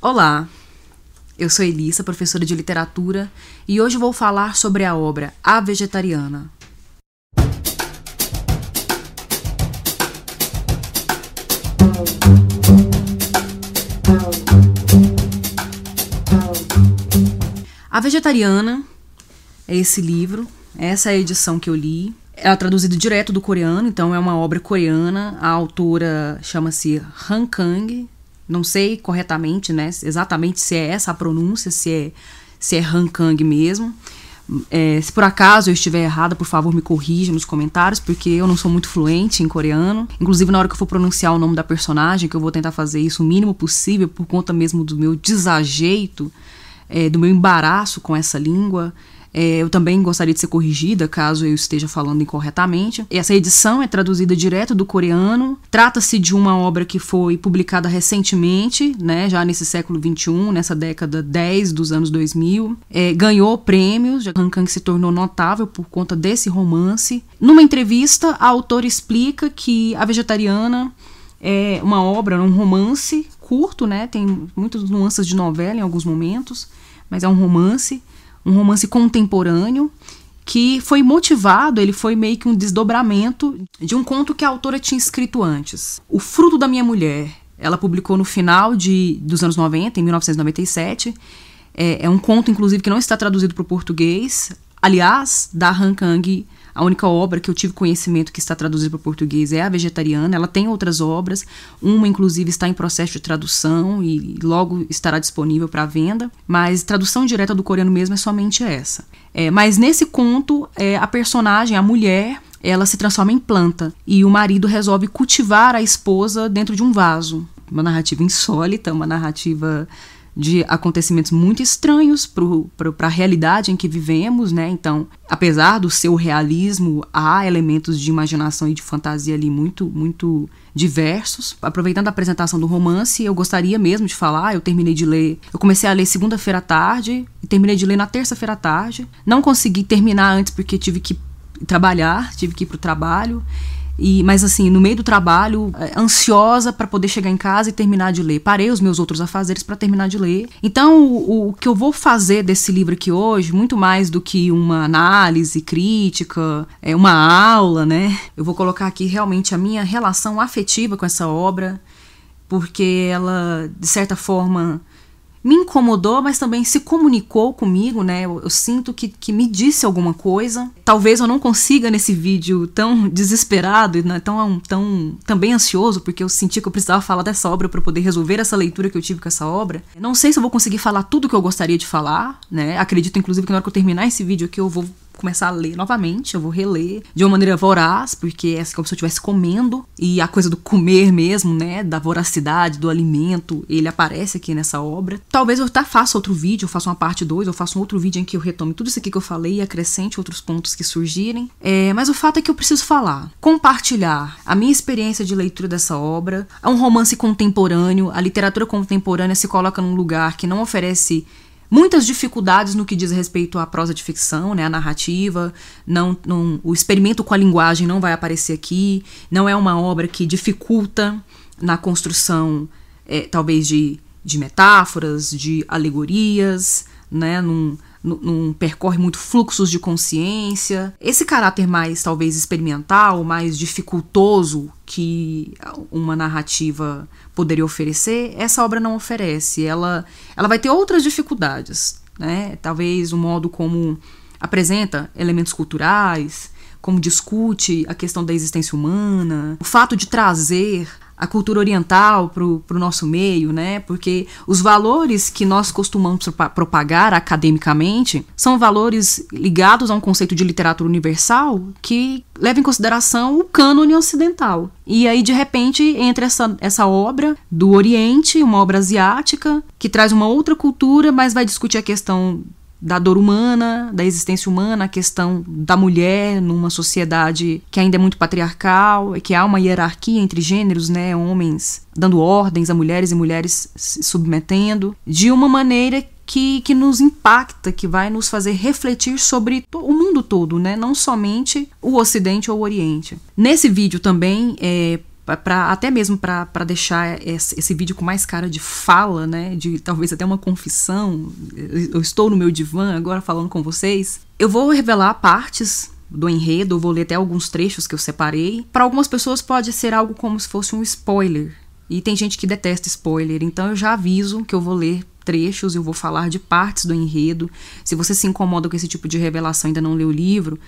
Olá, eu sou Elissa, professora de literatura, e hoje vou falar sobre a obra A Vegetariana. A Vegetariana é esse livro, essa é a edição que eu li. Ela é traduzida direto do coreano, então é uma obra coreana. A autora chama-se Han Kang, não sei corretamente, né, exatamente se é essa a pronúncia, se é, se é Han Kang mesmo. É, se por acaso eu estiver errada, por favor me corrija nos comentários, porque eu não sou muito fluente em coreano. Inclusive, na hora que eu for pronunciar o nome da personagem, que eu vou tentar fazer isso o mínimo possível, por conta mesmo do meu desajeito, é, do meu embaraço com essa língua. É, eu também gostaria de ser corrigida caso eu esteja falando incorretamente. Essa edição é traduzida direto do coreano. Trata-se de uma obra que foi publicada recentemente, né, já nesse século XXI, nessa década 10 dos anos 2000. É, ganhou prêmios, Han Kang se tornou notável por conta desse romance. Numa entrevista, a autora explica que A Vegetariana é uma obra, um romance curto, né, tem muitas nuances de novela em alguns momentos, mas é um romance um romance contemporâneo que foi motivado, ele foi meio que um desdobramento de um conto que a autora tinha escrito antes. O Fruto da Minha Mulher, ela publicou no final de, dos anos 90, em 1997. É, é um conto, inclusive, que não está traduzido para o português. Aliás, da Han Kang a única obra que eu tive conhecimento que está traduzida para português é A Vegetariana. Ela tem outras obras, uma inclusive está em processo de tradução e logo estará disponível para venda, mas tradução direta do coreano mesmo é somente essa. É, mas nesse conto, é, a personagem, a mulher, ela se transforma em planta e o marido resolve cultivar a esposa dentro de um vaso. Uma narrativa insólita, uma narrativa de acontecimentos muito estranhos para a realidade em que vivemos, né? Então, apesar do seu realismo, há elementos de imaginação e de fantasia ali muito, muito diversos. Aproveitando a apresentação do romance, eu gostaria mesmo de falar, eu terminei de ler, eu comecei a ler segunda-feira à tarde e terminei de ler na terça-feira à tarde. Não consegui terminar antes porque tive que trabalhar, tive que ir para o trabalho. E, mas assim, no meio do trabalho, é, ansiosa para poder chegar em casa e terminar de ler. Parei os meus outros afazeres para terminar de ler. Então, o, o, que eu vou fazer desse livro aqui hoje, muito mais do que uma análise crítica, é uma aula, né? Eu vou colocar aqui realmente a minha relação afetiva com essa obra, porque ela, de certa forma, me incomodou, mas também se comunicou comigo, né? Eu, eu, sinto que, que me disse alguma coisa. Talvez eu não consiga nesse vídeo tão desesperado e né, tão, tão também ansioso, porque eu senti que eu precisava falar dessa obra para poder resolver essa leitura que eu tive com essa obra. Não sei se eu vou conseguir falar tudo que eu gostaria de falar, né? Acredito, inclusive, que na hora que eu terminar esse vídeo aqui eu vou começar a ler novamente, eu vou reler de uma maneira voraz, porque é como se eu estivesse comendo, e a coisa do comer mesmo, né, da voracidade, do alimento, ele aparece aqui nessa obra. Talvez eu até faça outro vídeo, eu faça uma parte 2, eu faça um outro vídeo em que eu retome tudo isso aqui que eu falei e acrescente outros pontos que surgirem. É, mas o fato é que eu preciso falar, compartilhar a minha experiência de leitura dessa obra. É um romance contemporâneo, a literatura contemporânea se coloca num lugar que não oferece muitas dificuldades no que diz respeito à prosa de ficção, né, a narrativa, não, não, o experimento com a linguagem não vai aparecer aqui, não é uma obra que dificulta na construção, é, talvez, de, de metáforas, de alegorias, né, num, não percorre muito fluxos de consciência. Esse caráter mais, talvez, experimental, mais dificultoso que uma narrativa poderia oferecer, essa obra não oferece. Ela, ela vai ter outras dificuldades, né? Talvez o modo como apresenta elementos culturais, como discute a questão da existência humana, o fato de trazer a cultura oriental para o nosso meio, né? Porque os valores que nós costumamos propagar academicamente são valores ligados a um conceito de literatura universal que leva em consideração o cânone ocidental. E aí, de repente, entra essa, essa obra do Oriente, uma obra asiática, que traz uma outra cultura, mas vai discutir a questão da dor humana, da existência humana, a questão da mulher numa sociedade que ainda é muito patriarcal, e que há uma hierarquia entre gêneros, né, homens dando ordens a mulheres e mulheres se submetendo, de uma maneira que, que nos impacta, que vai nos fazer refletir sobre o mundo todo, né? não somente o Ocidente ou o Oriente. Nesse vídeo também, é, para até mesmo para deixar esse, esse, vídeo com mais cara de fala, né, de talvez até uma confissão. Eu estou no meu divã agora falando com vocês. Eu vou revelar partes do enredo, vou ler até alguns trechos que eu separei. Para algumas pessoas pode ser algo como se fosse um spoiler. E tem gente que detesta spoiler, então eu já aviso que eu vou ler trechos, eu vou falar de partes do enredo. Se você se incomoda com esse tipo de revelação e ainda não leu o livro,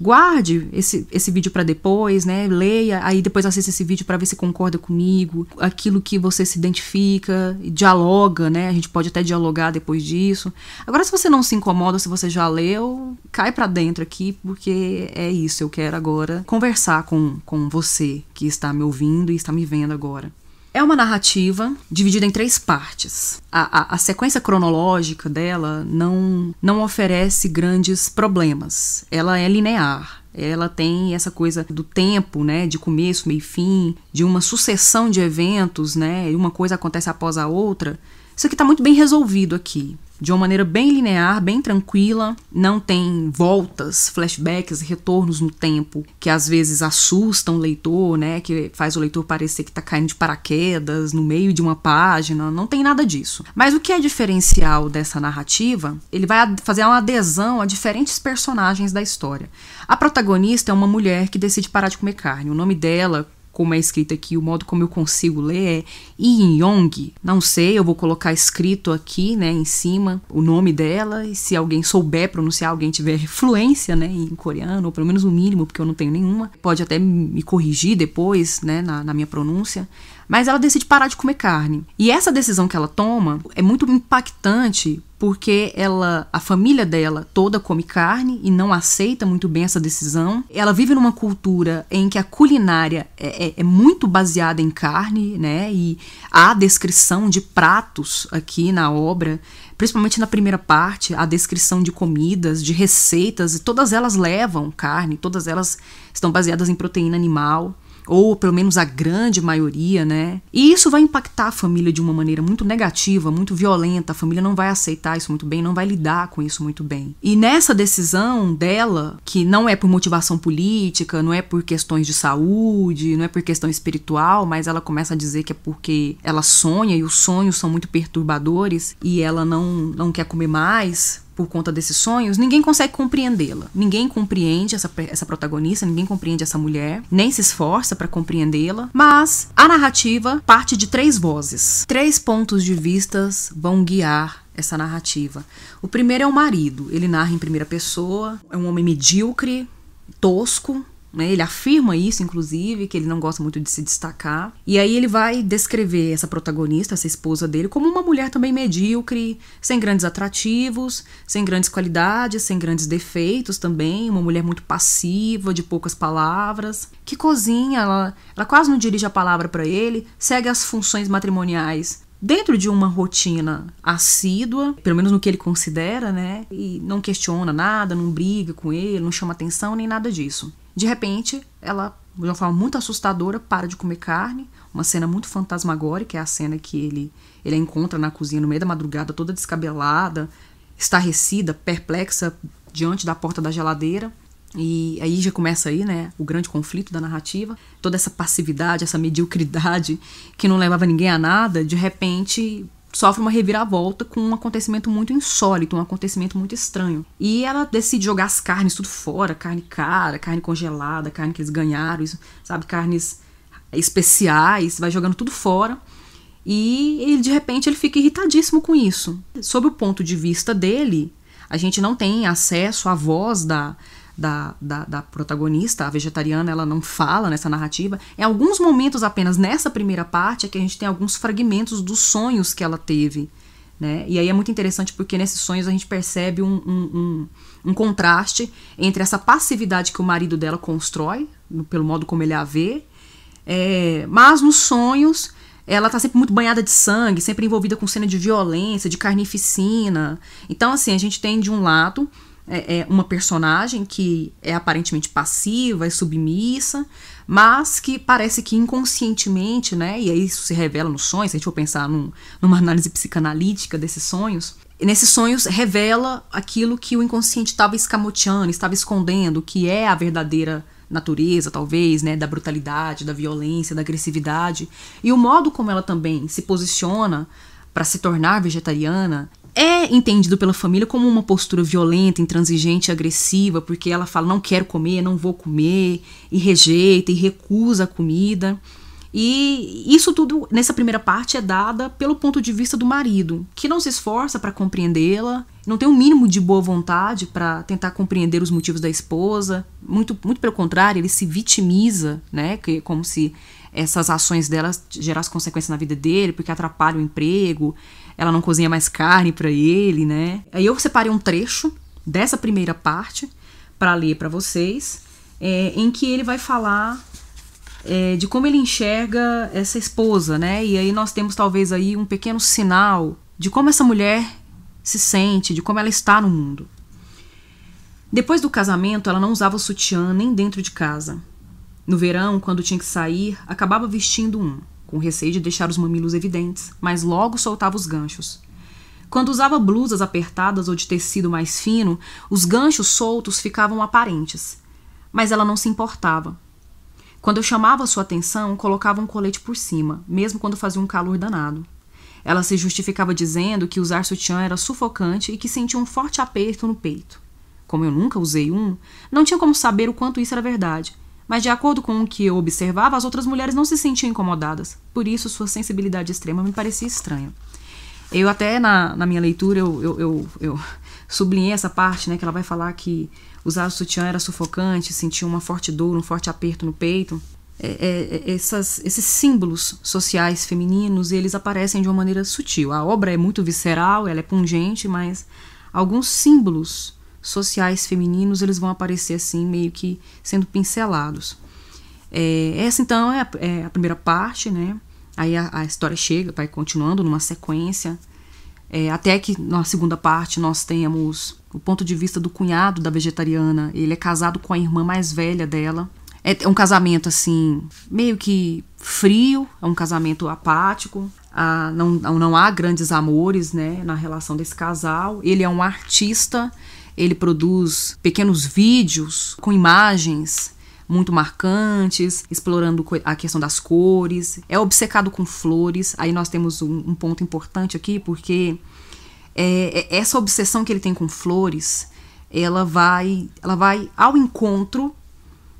guarde esse, esse vídeo para depois, né? Leia, aí depois assista esse vídeo para ver se concorda comigo, aquilo que você se identifica, dialoga, né? A gente pode até dialogar depois disso. Agora, se você não se incomoda, se você já leu, cai para dentro aqui, porque é isso. Eu quero agora conversar com, com você que está me ouvindo e está me vendo agora. É uma narrativa dividida em três partes. A, a, a, sequência cronológica dela não, não oferece grandes problemas. Ela é linear. Ela tem essa coisa do tempo, né, de começo, meio e fim, de uma sucessão de eventos, né, uma coisa acontece após a outra. Isso aqui está muito bem resolvido aqui de uma maneira bem linear, bem tranquila, não tem voltas, flashbacks, retornos no tempo que às vezes assustam o leitor, né, que faz o leitor parecer que está caindo de paraquedas no meio de uma página, não tem nada disso. Mas o que é diferencial dessa narrativa, ele vai fazer uma adesão a diferentes personagens da história. A protagonista é uma mulher que decide parar de comer carne. O nome dela, como é escrito aqui, o modo como eu consigo ler é Yin Yong. Não sei, eu vou colocar escrito aqui, né, em cima, o nome dela, e se alguém souber pronunciar, alguém tiver fluência, né, em coreano, ou pelo menos o mínimo, porque eu não tenho nenhuma, pode até me corrigir depois, né, na, na minha pronúncia mas ela decide parar de comer carne. E essa decisão que ela toma é muito impactante porque ela, a família dela toda come carne e não aceita muito bem essa decisão. Ela vive numa cultura em que a culinária é, é, é muito baseada em carne, né? E há descrição de pratos aqui na obra, principalmente na primeira parte, a descrição de comidas, de receitas, e todas elas levam carne, todas elas estão baseadas em proteína animal ou pelo menos a grande maioria, né? E isso vai impactar a família de uma maneira muito negativa, muito violenta. A família não vai aceitar isso muito bem, não vai lidar com isso muito bem. E nessa decisão dela, que não é por motivação política, não é por questões de saúde, não é por questão espiritual, mas ela começa a dizer que é porque ela sonha e os sonhos são muito perturbadores e ela não, não quer comer mais por conta desses sonhos, ninguém consegue compreendê-la. Ninguém compreende essa, essa protagonista, ninguém compreende essa mulher, nem se esforça para compreendê-la. Mas a narrativa parte de três vozes. Três pontos de vistas vão guiar essa narrativa. O primeiro é o marido. Ele narra em primeira pessoa, é um homem medíocre, tosco? Ele afirma isso, inclusive, que ele não gosta muito de se destacar. E aí ele vai descrever essa protagonista, essa esposa dele, como uma mulher também medíocre, sem grandes atrativos, sem grandes qualidades, sem grandes defeitos também. Uma mulher muito passiva, de poucas palavras, que cozinha, ela, ela quase não dirige a palavra para ele, segue as funções matrimoniais dentro de uma rotina assídua, pelo menos no que ele considera, né? E não questiona nada, não briga com ele, não chama atenção nem nada disso. De repente, ela, de uma forma muito assustadora, para de comer carne. Uma cena muito fantasmagórica, é a cena que ele, ele a encontra na cozinha no meio da madrugada, toda descabelada, estarrecida, perplexa diante da porta da geladeira. E aí já começa aí, né, o grande conflito da narrativa. Toda essa passividade, essa mediocridade que não levava ninguém a nada, de repente sofre uma reviravolta com um acontecimento muito insólito, um acontecimento muito estranho. E ela decide jogar as carnes tudo fora, carne cara, carne congelada, carne que eles ganharam, sabe, carnes especiais, vai jogando tudo fora. E ele, de repente ele fica irritadíssimo com isso. Sob o ponto de vista dele, a gente não tem acesso à voz da da, da, da, protagonista, a vegetariana, ela não fala nessa narrativa. Em alguns momentos apenas nessa primeira parte é que a gente tem alguns fragmentos dos sonhos que ela teve. Né? E aí é muito interessante porque nesses sonhos a gente percebe um, um, um, um contraste entre essa passividade que o marido dela constrói, pelo modo como ele a vê, é, mas nos sonhos ela tá sempre muito banhada de sangue, sempre envolvida com cena de violência, de carnificina. Então, assim, a gente tem de um lado é, é uma personagem que é aparentemente passiva, é submissa, mas que parece que inconscientemente, né? E aí isso se revela nos sonhos, se a gente for pensar num, numa análise psicanalítica desses sonhos, nesses sonhos revela aquilo que o inconsciente estava escamoteando, estava escondendo, que é a verdadeira natureza, talvez, né, da brutalidade, da violência, da agressividade, e o modo como ela também se posiciona para se tornar vegetariana é entendido pela família como uma postura violenta, intransigente, agressiva, porque ela fala não quero comer, não vou comer, e rejeita e recusa a comida. E isso tudo nessa primeira parte é dada pelo ponto de vista do marido, que não se esforça para compreendê-la, não tem o um mínimo de boa vontade para tentar compreender os motivos da esposa, muito, muito pelo contrário, ele se vitimiza, né, que como se essas ações dela gerassem consequências na vida dele, porque atrapalha o emprego, ela não cozinha mais carne para ele, né? Aí eu separei um trecho dessa primeira parte para ler para vocês, é, em que ele vai falar é, de como ele enxerga essa esposa, né? E aí nós temos talvez aí um pequeno sinal de como essa mulher se sente, de como ela está no mundo. Depois do casamento, ela não usava sutiã nem dentro de casa. No verão, quando tinha que sair, acabava vestindo um com receio de deixar os mamilos evidentes, mas logo soltava os ganchos. Quando usava blusas apertadas ou de tecido mais fino, os ganchos soltos ficavam aparentes, mas ela não se importava. Quando eu chamava sua atenção, colocava um colete por cima, mesmo quando fazia um calor danado. Ela se justificava dizendo que usar sutiã era sufocante e que sentia um forte aperto no peito. Como eu nunca usei um, não tinha como saber o quanto isso era verdade, mas de acordo com o que eu observava, as outras mulheres não se sentiam incomodadas. Por isso, sua sensibilidade extrema me parecia estranha. Eu até, na, na minha leitura, eu, eu, eu, eu sublinhei essa parte, né, que ela vai falar que usar o sutiã era sufocante, sentia uma forte dor, um forte aperto no peito. É, é, é, essas, esses símbolos sociais femininos, eles aparecem de uma maneira sutil. A obra é muito visceral, ela é pungente, mas alguns símbolos sociais femininos eles vão aparecer assim meio que sendo pincelados. É, essa então é a, é a, primeira parte, né? Aí a, a, história chega, vai continuando numa sequência, é, até que na segunda parte nós temos o ponto de vista do cunhado da vegetariana. Ele é casado com a irmã mais velha dela. É, é um casamento assim meio que frio, é um casamento apático. Ah, não, não há grandes amores né, na relação desse casal. Ele é um artista ele produz pequenos vídeos com imagens muito marcantes, explorando a questão das cores. É obcecado com flores. Aí nós temos um, um ponto importante aqui, porque é, é, essa obsessão que ele tem com flores, ela vai, ela vai ao encontro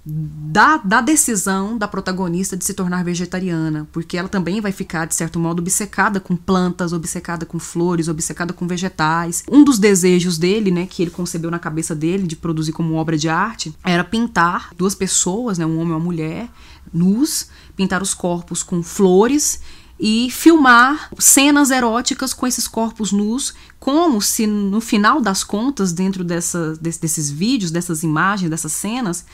da, da decisão da protagonista de se tornar vegetariana, porque ela também vai ficar, de certo modo, obcecada com plantas, obcecada com flores, obcecada com vegetais. Um dos desejos dele, né, que ele concebeu na cabeça dele de produzir como obra de arte, era pintar duas pessoas, né, um homem e uma mulher, nus, pintar os corpos com flores e filmar cenas eróticas com esses corpos nus, como se no final das contas, dentro dessa, desses vídeos, dessas imagens, dessas cenas,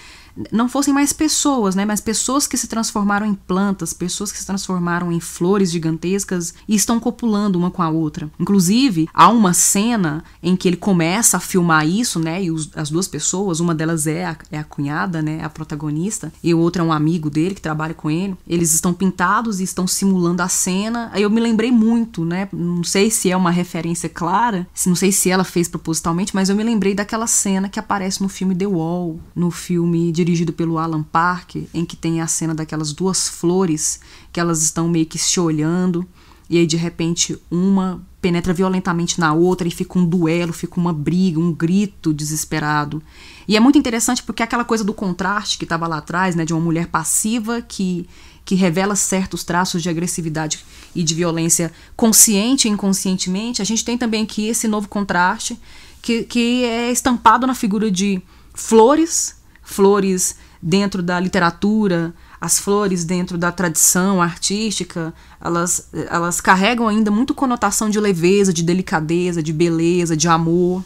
não fossem mais pessoas, né, mas pessoas que se transformaram em plantas, pessoas que se transformaram em flores gigantescas e estão copulando uma com a outra. Inclusive, há uma cena em que ele começa a filmar isso, né, e os, as duas pessoas, uma delas é a, é a cunhada, né, a protagonista, e o outro é um amigo dele que trabalha com ele. Eles estão pintados e estão simulando a cena. Aí eu me lembrei muito, né, não sei se é uma referência clara, não sei se ela fez propositalmente, mas eu me lembrei daquela cena que aparece no filme The Wall, no filme de dirigido pelo Alan Park, em que tem a cena daquelas duas flores que elas estão meio que se olhando, e aí de repente uma penetra violentamente na outra e fica um duelo, fica uma briga, um grito desesperado. E é muito interessante porque aquela coisa do contraste que estava lá atrás, né, de uma mulher passiva que que revela certos traços de agressividade e de violência consciente e inconscientemente, a gente tem também aqui esse novo contraste que, que é estampado na figura de flores flores dentro da literatura, as flores dentro da tradição artística, elas, elas carregam ainda muito conotação de leveza, de delicadeza, de beleza, de amor.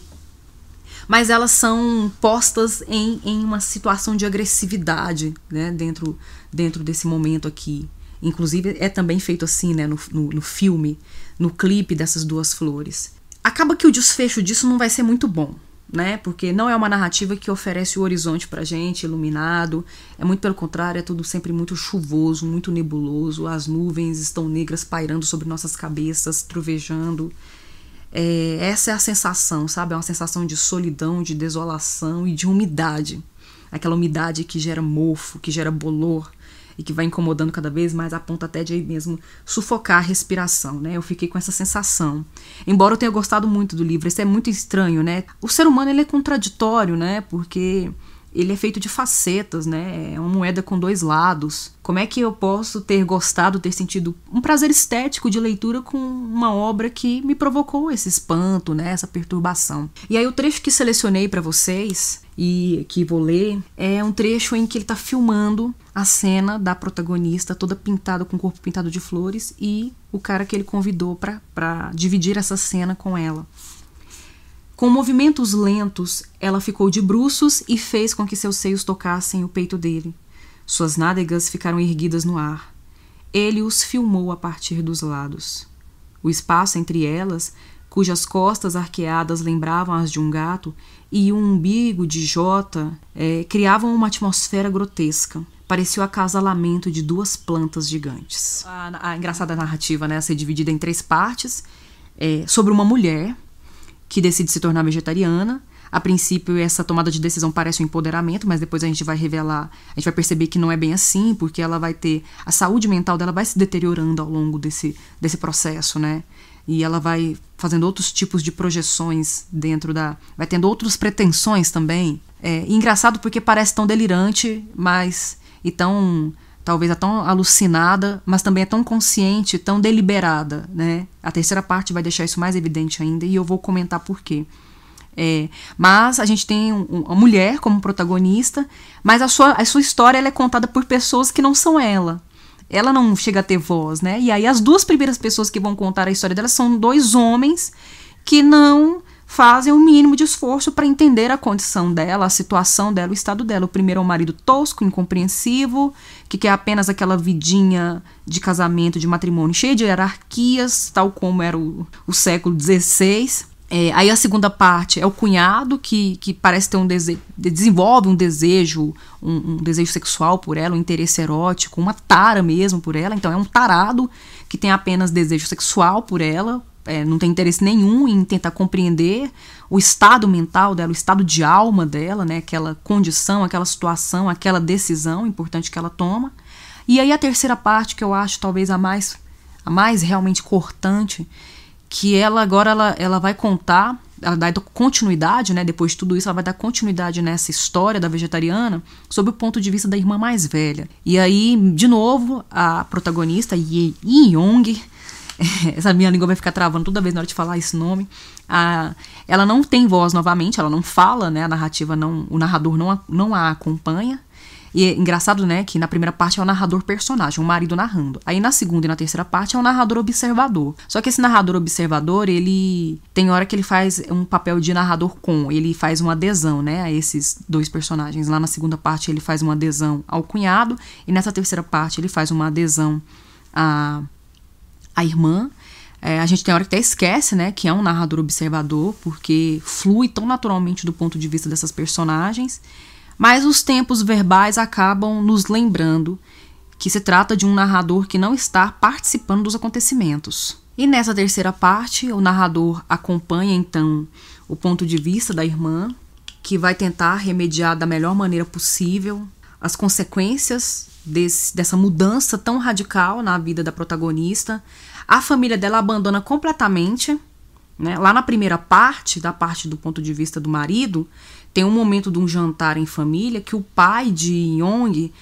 Mas elas são postas em, em uma situação de agressividade né, dentro, dentro desse momento aqui. Inclusive, é também feito assim né, no, no, no filme, no clipe dessas duas flores. Acaba que o desfecho disso não vai ser muito bom né? Porque não é uma narrativa que oferece o horizonte pra gente, iluminado. É muito pelo contrário, é tudo sempre muito chuvoso, muito nebuloso. As nuvens estão negras pairando sobre nossas cabeças, trovejando. É, essa é a sensação, sabe? É uma sensação de solidão, de desolação e de umidade. aquela umidade que gera mofo, que gera bolor e que vai incomodando cada vez mais, a ponto até de aí mesmo sufocar a respiração, né? Eu fiquei com essa sensação. Embora eu tenha gostado muito do livro, isso é muito estranho, né? O ser humano ele é contraditório, né? Porque ele é feito de facetas, né? É uma moeda com dois lados. Como é que eu posso ter gostado, ter sentido um prazer estético de leitura com uma obra que me provocou esse espanto, né? Essa perturbação. E aí o trecho que selecionei para vocês e que vou ler é um trecho em que ele está filmando a cena da protagonista toda pintada com o corpo pintado de flores e o cara que ele convidou para dividir essa cena com ela. Com movimentos lentos, ela ficou de bruços e fez com que seus seios tocassem o peito dele. Suas nádegas ficaram erguidas no ar. Ele os filmou a partir dos lados. O espaço entre elas, cujas costas arqueadas lembravam as de um gato, e um umbigo de jota é, criavam uma atmosfera grotesca. Parecia o acasalamento de duas plantas gigantes. A, a engraçada narrativa, né, a ser dividida em três partes, é, sobre uma mulher que decide se tornar vegetariana. A princípio, essa tomada de decisão parece um empoderamento, mas depois a gente vai revelar, a gente vai perceber que não é bem assim, porque ela vai ter. A saúde mental dela vai se deteriorando ao longo desse, desse processo, né? E ela vai fazendo outros tipos de projeções dentro da. Vai tendo outras pretensões também. É engraçado porque parece tão delirante, mas. e tão talvez é tão alucinada, mas também é tão consciente, tão deliberada, né? A terceira parte vai deixar isso mais evidente ainda e eu vou comentar por quê. É, mas a gente tem um, uma mulher como protagonista, mas a sua, a sua história é contada por pessoas que não são ela. Ela não chega a ter voz, né? E aí as duas primeiras pessoas que vão contar a história dela são dois homens que não fazem o mínimo de esforço para entender a condição dela, a situação dela, o estado dela. O primeiro é um marido tosco, incompreensivo, que quer apenas aquela vidinha de casamento, de matrimônio, cheia de hierarquias, tal como era o, o século XVI. É, aí a segunda parte é o cunhado que, que parece ter um desejo, desenvolve um desejo, um, um, desejo sexual por ela, um interesse erótico, uma tara mesmo por ela. Então é um tarado que tem apenas desejo sexual por ela, é, não tem interesse nenhum em tentar compreender o estado mental dela, o estado de alma dela, né? Aquela condição, aquela situação, aquela decisão importante que ela toma. E aí a terceira parte que eu acho talvez a mais a mais realmente cortante, que ela agora ela, ela vai contar, ela dá continuidade, né? Depois de tudo isso, ela vai dar continuidade nessa história da vegetariana sob o ponto de vista da irmã mais velha. E aí, de novo, a protagonista Yi Yong essa minha língua vai ficar travando toda vez na hora de falar esse nome. A, ela não tem voz novamente, ela não fala, né? A narrativa não, o narrador não a, não a acompanha. E é engraçado, né, que na primeira parte é o narrador personagem, o marido narrando. Aí na segunda e na terceira parte é o narrador observador. Só que esse narrador observador, ele tem hora que ele faz um papel de narrador com, ele faz uma adesão, né, a esses dois personagens. Lá na segunda parte ele faz uma adesão ao cunhado e nessa terceira parte ele faz uma adesão a a irmã. É, a gente tem hora que até esquece, né, que é um narrador observador, porque flui tão naturalmente do ponto de vista dessas personagens. Mas os tempos verbais acabam nos lembrando que se trata de um narrador que não está participando dos acontecimentos. E nessa terceira parte, o narrador acompanha então o ponto de vista da irmã, que vai tentar remediar da melhor maneira possível as consequências desse, dessa mudança tão radical na vida da protagonista. A família dela abandona completamente. Né? Lá na primeira parte, da parte do ponto de vista do marido, tem um momento de um jantar em família que o pai de Yong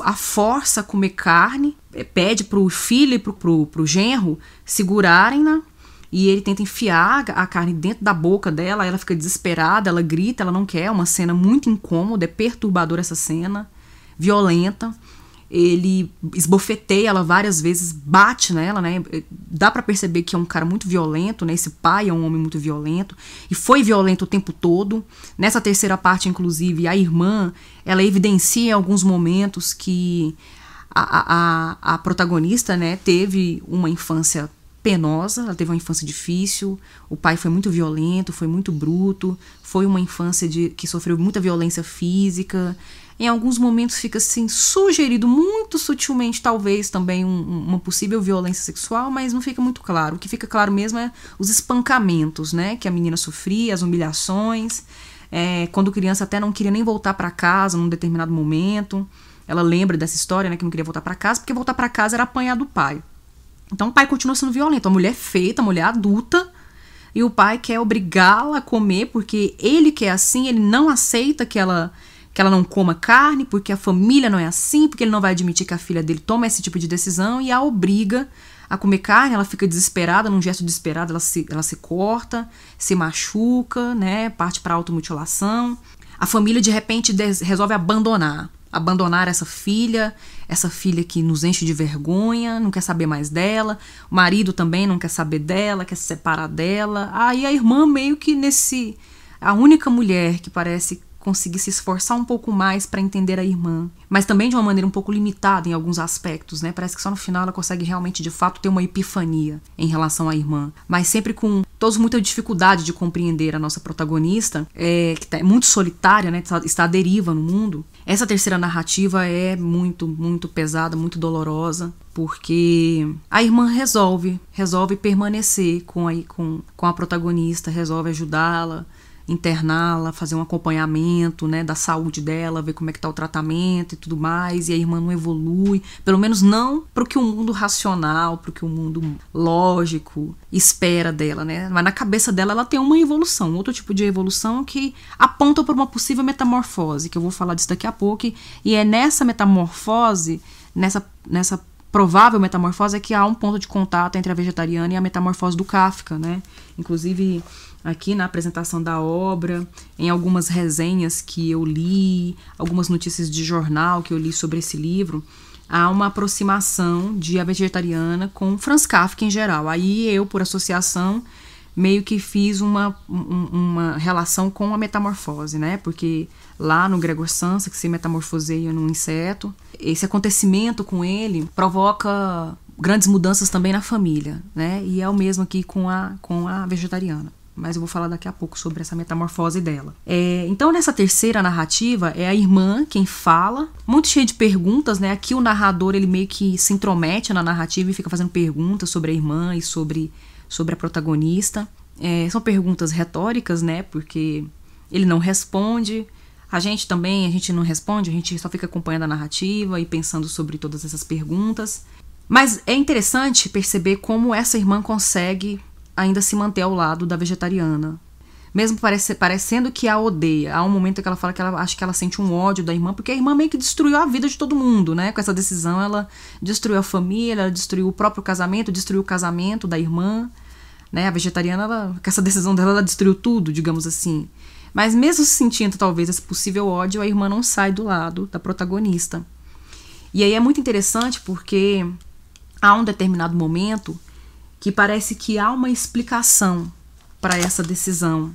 a força a comer carne, é, pede pro filho e pro, pro genro segurarem-na e ele tenta enfiar a carne dentro da boca dela, ela fica desesperada, ela grita, ela não quer, é uma cena muito incômoda, é perturbadora essa cena, violenta ele esbofeteia ela várias vezes, bate nela, né? Dá para perceber que é um cara muito violento, né? Esse pai é um homem muito violento e foi violento o tempo todo. Nessa terceira parte, inclusive, a irmã, ela evidencia em alguns momentos que a, a, a protagonista, né, teve uma infância penosa, ela teve uma infância difícil, o pai foi muito violento, foi muito bruto, foi uma infância de, que sofreu muita violência física, em alguns momentos fica assim sugerido muito sutilmente, talvez também um, uma possível violência sexual, mas não fica muito claro. O que fica claro mesmo é os espancamentos, né, que a menina sofria, as humilhações. é, quando criança até não queria nem voltar para casa num determinado momento. Ela lembra dessa história, né, que não queria voltar para casa, porque voltar para casa era apanhar do pai. Então o pai continua sendo violento. A mulher é feita, a mulher adulta, e o pai quer obrigá-la a comer porque ele quer assim, ele não aceita que ela que ela não coma carne, porque a família não é assim, porque ele não vai admitir que a filha dele toma esse tipo de decisão e a obriga a comer carne, ela fica desesperada, num gesto desesperado, ela se, ela se corta, se machuca, né, parte para automutilação. A família de repente resolve abandonar abandonar essa filha, essa filha que nos enche de vergonha, não quer saber mais dela. O marido também não quer saber dela, quer se separar dela. Aí a irmã meio que nesse a única mulher que parece conseguir se esforçar um pouco mais para entender a irmã, mas também de uma maneira um pouco limitada em alguns aspectos, né? Parece que só no final ela consegue realmente, de fato, ter uma epifania em relação à irmã, mas sempre com todos muita dificuldade de compreender a nossa protagonista, é, que tá, é muito solitária, né? Está à deriva no mundo. Essa terceira narrativa é muito, muito pesada, muito dolorosa, porque a irmã resolve, resolve permanecer com a, com, com a protagonista, resolve ajudá-la, interná-la, fazer um acompanhamento, né, da saúde dela, ver como é que tá o tratamento e tudo mais, e a irmã não evolui, pelo menos não para o que o mundo racional, para o que o mundo lógico espera dela, né? Mas na cabeça dela ela tem uma evolução, outro tipo de evolução que aponta para uma possível metamorfose, que eu vou falar disso daqui a pouco, e é nessa metamorfose, nessa nessa provável metamorfose é que há um ponto de contato entre a vegetariana e a metamorfose do Kafka, né? Inclusive aqui na apresentação da obra, em algumas resenhas que eu li, algumas notícias de jornal que eu li sobre esse livro, há uma aproximação de A Vegetariana com Franz Kafka em geral. Aí eu, por associação, meio que fiz uma, uma relação com a metamorfose, né? Porque lá no Gregor Samsa, que se metamorfoseia num inseto, esse acontecimento com ele provoca grandes mudanças também na família, né? E é o mesmo aqui com a, com a vegetariana mas eu vou falar daqui a pouco sobre essa metamorfose dela. É, então, nessa terceira narrativa, é a irmã quem fala, muito cheia de perguntas, né? Aqui o narrador, ele meio que se intromete na narrativa e fica fazendo perguntas sobre a irmã e sobre, sobre a protagonista. É, são perguntas retóricas, né? Porque ele não responde, a gente também, a gente não responde, a gente só fica acompanhando a narrativa e pensando sobre todas essas perguntas. Mas é interessante perceber como essa irmã consegue ainda se manter ao lado da vegetariana. Mesmo parece, parecendo que a odeia. Há um momento que ela fala que ela acha que ela sente um ódio da irmã, porque a irmã meio que destruiu a vida de todo mundo, né? Com essa decisão, ela destruiu a família, ela destruiu o próprio casamento, destruiu o casamento da irmã. Né? A vegetariana, ela, com essa decisão dela, ela destruiu tudo, digamos assim. Mas mesmo se sentindo talvez esse possível ódio, a irmã não sai do lado da protagonista. E aí é muito interessante porque há um determinado momento que parece que há uma explicação para essa decisão.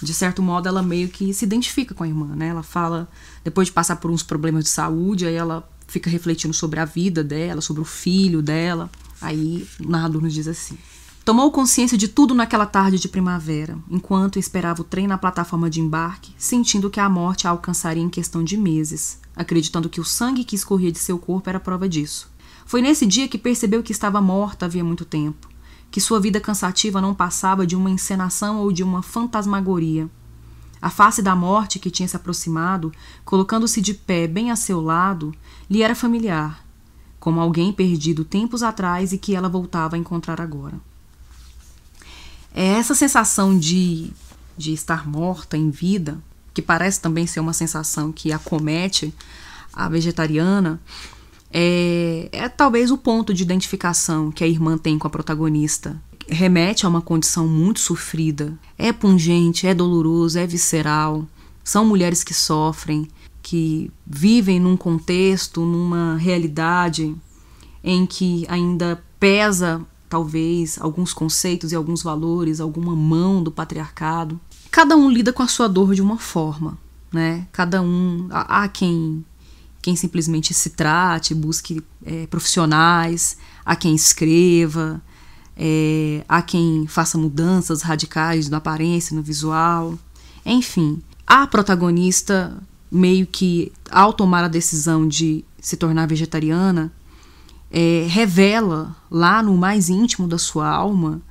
De certo modo, ela meio que se identifica com a irmã, né? Ela fala, depois de passar por uns problemas de saúde, aí ela fica refletindo sobre a vida dela, sobre o filho dela. Aí o narrador nos diz assim: Tomou consciência de tudo naquela tarde de primavera, enquanto esperava o trem na plataforma de embarque, sentindo que a morte a alcançaria em questão de meses, acreditando que o sangue que escorria de seu corpo era prova disso. Foi nesse dia que percebeu que estava morta havia muito tempo que sua vida cansativa não passava de uma encenação ou de uma fantasmagoria. A face da morte que tinha se aproximado, colocando-se de pé bem a seu lado, lhe era familiar, como alguém perdido tempos atrás e que ela voltava a encontrar agora. É essa sensação de, de estar morta em vida, que parece também ser uma sensação que acomete a vegetariana, é, é talvez o ponto de identificação que a irmã tem com a protagonista. Remete a uma condição muito sofrida. É pungente, é doloroso, é visceral. São mulheres que sofrem, que vivem num contexto, numa realidade em que ainda pesa, talvez, alguns conceitos e alguns valores, alguma mão do patriarcado. Cada um lida com a sua dor de uma forma, né? Cada um. Há quem quem simplesmente se trate, busque é, profissionais, a quem escreva, é, a quem faça mudanças radicais na aparência, no visual. Enfim, a protagonista, meio que ao tomar a decisão de se tornar vegetariana, é, revela lá no mais íntimo da sua alma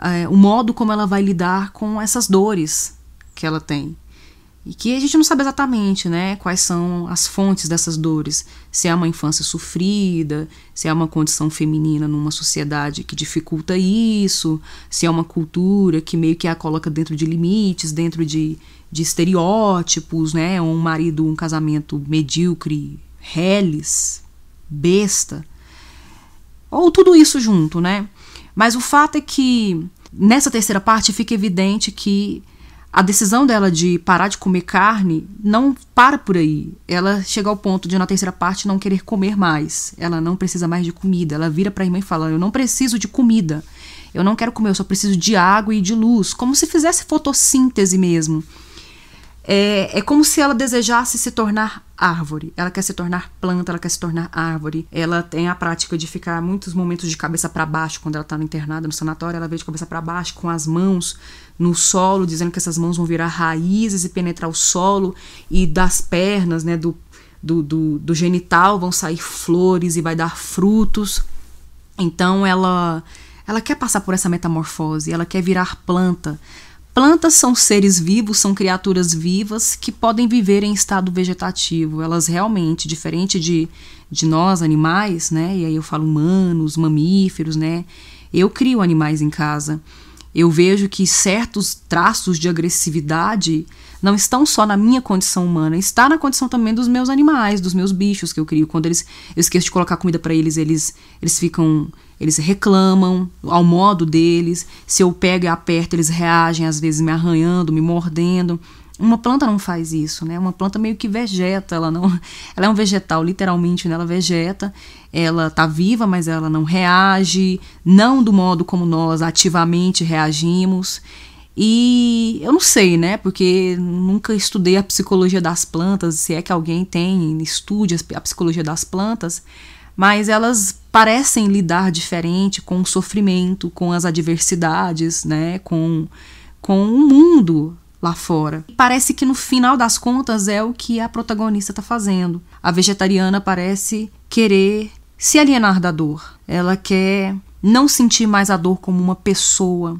é, o modo como ela vai lidar com essas dores que ela tem. E que a gente não sabe exatamente, né, quais são as fontes dessas dores, se é uma infância sofrida, se é uma condição feminina numa sociedade que dificulta isso, se é uma cultura que meio que a coloca dentro de limites, dentro de, de estereótipos, né, um marido, um casamento medíocre, reles, besta, ou tudo isso junto, né? Mas o fato é que nessa terceira parte fica evidente que a decisão dela de parar de comer carne não para por aí. Ela chega ao ponto de, na terceira parte, não querer comer mais. Ela não precisa mais de comida. Ela vira para a irmã e fala: Eu não preciso de comida. Eu não quero comer, eu só preciso de água e de luz. Como se fizesse fotossíntese mesmo. É, é como se ela desejasse se tornar árvore. Ela quer se tornar planta, ela quer se tornar árvore. Ela tem a prática de ficar muitos momentos de cabeça para baixo quando ela está internada no sanatório. Ela vem de cabeça para baixo com as mãos no solo, dizendo que essas mãos vão virar raízes e penetrar o solo. E das pernas, né, do, do, do, do genital vão sair flores e vai dar frutos. Então ela ela quer passar por essa metamorfose, ela quer virar planta. Plantas são seres vivos, são criaturas vivas que podem viver em estado vegetativo. Elas realmente, diferente de, de nós, animais, né? E aí eu falo humanos, mamíferos, né? Eu crio animais em casa. Eu vejo que certos traços de agressividade não estão só na minha condição humana, está na condição também dos meus animais, dos meus bichos que eu crio. Quando eles eu esqueço de colocar comida para eles, eles eles ficam eles reclamam ao modo deles. Se eu pego e aperto, eles reagem, às vezes me arranhando, me mordendo. Uma planta não faz isso, né? Uma planta meio que vegeta, ela não, ela é um vegetal, literalmente, né? ela vegeta, ela tá viva, mas ela não reage, não do modo como nós ativamente reagimos. E eu não sei, né? Porque nunca estudei a psicologia das plantas, se é que alguém tem, estude a psicologia das plantas, mas elas parecem lidar diferente com o sofrimento, com as adversidades, né, com, com o mundo lá fora. Parece que no final das contas é o que a protagonista está fazendo. A vegetariana parece querer se alienar da dor. Ela quer não sentir mais a dor como uma pessoa,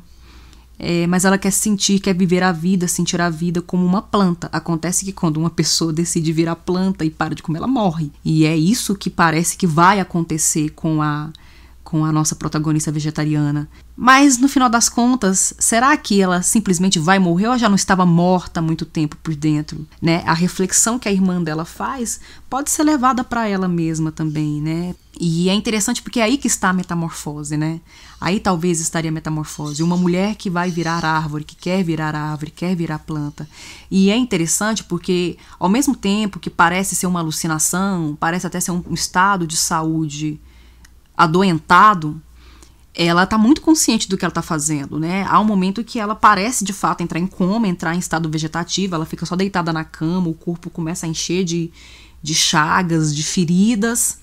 é, mas ela quer sentir, quer viver a vida, sentir a vida como uma planta. Acontece que quando uma pessoa decide virar planta e para de comer, ela morre. E é isso que parece que vai acontecer com a com a nossa protagonista vegetariana. Mas no final das contas, será que ela simplesmente vai morrer ou já não estava morta há muito tempo por dentro, né? A reflexão que a irmã dela faz pode ser levada para ela mesma também, né? E é interessante porque é aí que está a metamorfose, né? Aí talvez estaria a metamorfose. Uma mulher que vai virar árvore, que quer virar árvore, quer virar planta. E é interessante porque, ao mesmo tempo que parece ser uma alucinação, parece até ser um estado de saúde adoentado, ela está muito consciente do que ela está fazendo, né? Há um momento que ela parece de fato entrar em coma, entrar em estado vegetativo, ela fica só deitada na cama, o corpo começa a encher de, de chagas, de feridas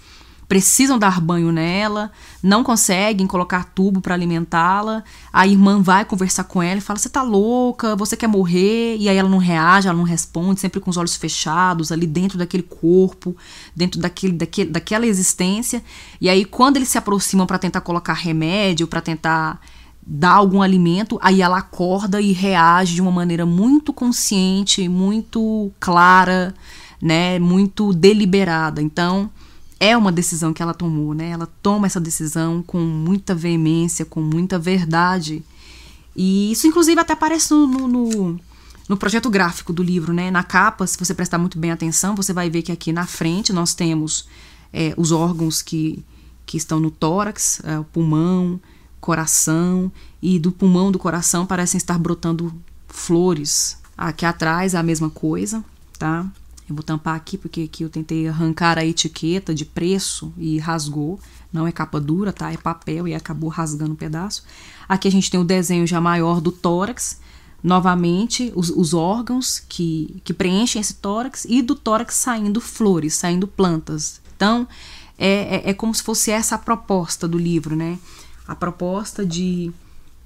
precisam dar banho nela, não conseguem colocar tubo para alimentá-la. A irmã vai conversar com ela e fala: Você tá louca? Você quer morrer? E aí ela não reage, ela não responde, sempre com os olhos fechados, ali dentro daquele corpo, dentro daquele, daquele, daquela existência. E aí, quando eles se aproximam para tentar colocar remédio, para tentar dar algum alimento, aí ela acorda e reage de uma maneira muito consciente, muito clara, né, muito deliberada. Então, é uma decisão que ela tomou, né? Ela toma essa decisão com muita veemência, com muita verdade. E isso, inclusive, até aparece no, no, no, projeto gráfico do livro, né? Na capa, se você prestar muito bem atenção, você vai ver que aqui na frente nós temos é, os órgãos que, que estão no tórax, é, o pulmão, coração, e do pulmão do coração parecem estar brotando flores. Aqui atrás é a mesma coisa, tá? Eu vou tampar aqui porque aqui eu tentei arrancar a etiqueta de preço e rasgou. Não é capa dura, tá? É papel e acabou rasgando um pedaço. Aqui a gente tem o desenho já maior do tórax. Novamente, os, os órgãos que, que preenchem esse tórax e do tórax saindo flores, saindo plantas. Então, é, é, é como se fosse essa a proposta do livro, né? A proposta de,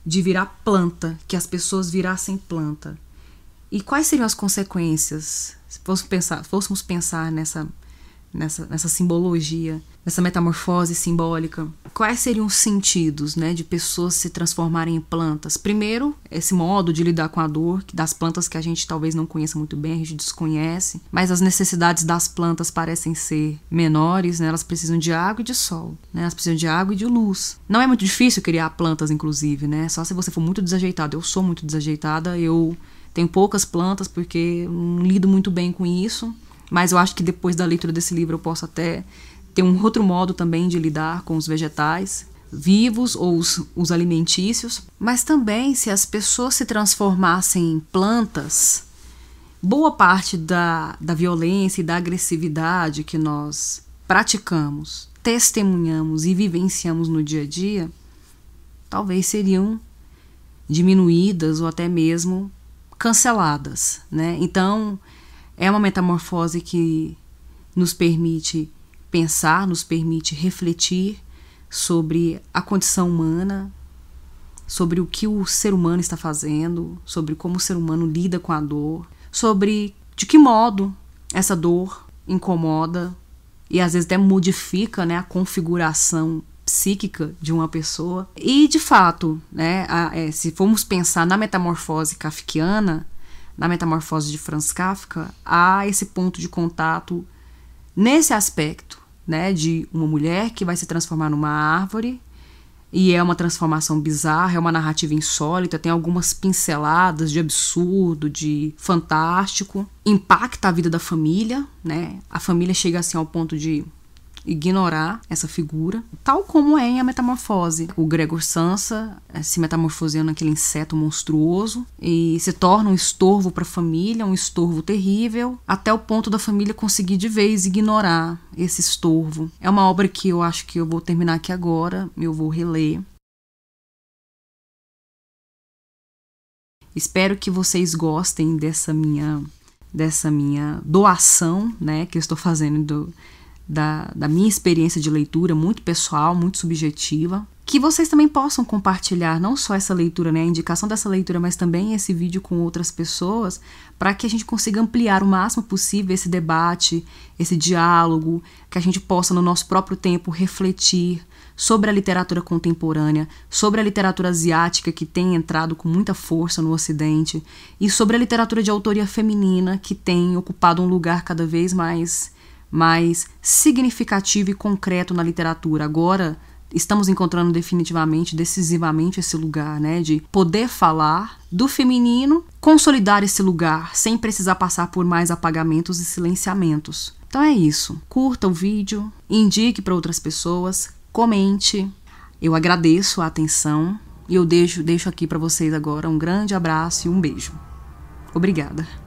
de virar planta, que as pessoas virassem planta. E quais seriam as consequências se fôssemos pensar, fôssemos pensar nessa, nessa, nessa simbologia, nessa metamorfose simbólica. Quais seriam os sentidos né, de pessoas se transformarem em plantas? Primeiro, esse modo de lidar com a dor das plantas que a gente talvez não conheça muito bem, a gente desconhece, mas as necessidades das plantas parecem ser menores, né? elas precisam de água e de sol, né? elas precisam de água e de luz. Não é muito difícil criar plantas, inclusive, né? só se você for muito desajeitado. Eu sou muito desajeitada, eu tenho poucas plantas porque não lido muito bem com isso. Mas eu acho que depois da leitura desse livro eu posso até ter um outro modo também de lidar com os vegetais vivos ou os, os alimentícios. Mas também, se as pessoas se transformassem em plantas, boa parte da, da violência e da agressividade que nós praticamos, testemunhamos e vivenciamos no dia a dia, talvez seriam diminuídas ou até mesmo canceladas, né? Então, é uma metamorfose que nos permite pensar, nos permite refletir sobre a condição humana, sobre o que o ser humano está fazendo, sobre como o ser humano lida com a dor, sobre de que modo essa dor incomoda e às vezes até modifica né, a configuração psíquica de uma pessoa. E de fato, né, a, é, se formos pensar na metamorfose kafkiana, na Metamorfose de Franz Kafka, há esse ponto de contato nesse aspecto, né, de uma mulher que vai se transformar numa árvore, e é uma transformação bizarra, é uma narrativa insólita, tem algumas pinceladas de absurdo, de fantástico, impacta a vida da família, né? A família chega assim ao ponto de ignorar essa figura, tal como é em A Metamorfose. O Gregor Sansa eh, se metamorfoseando naquele inseto monstruoso e se torna um estorvo para a família, um estorvo terrível, até o ponto da família conseguir de vez ignorar esse estorvo. É uma obra que eu acho que eu vou terminar aqui agora, eu vou reler. Espero que vocês gostem dessa minha dessa minha doação, né, que eu estou fazendo do, da, da minha experiência de leitura, muito pessoal, muito subjetiva. Que vocês também possam compartilhar não só essa leitura, né, a indicação dessa leitura, mas também esse vídeo com outras pessoas, para que a gente consiga ampliar o máximo possível esse debate, esse diálogo, que a gente possa, no nosso próprio tempo, refletir sobre a literatura contemporânea, sobre a literatura asiática que tem entrado com muita força no Ocidente, e sobre a literatura de autoria feminina que tem ocupado um lugar cada vez mais mais significativo e concreto na literatura. Agora estamos encontrando definitivamente, decisivamente esse lugar, né, de poder falar do feminino, consolidar esse lugar sem precisar passar por mais apagamentos e silenciamentos. Então é isso. Curta o vídeo, indique para outras pessoas, comente. Eu agradeço a atenção e eu deixo, deixo aqui para vocês agora um grande abraço e um beijo. Obrigada.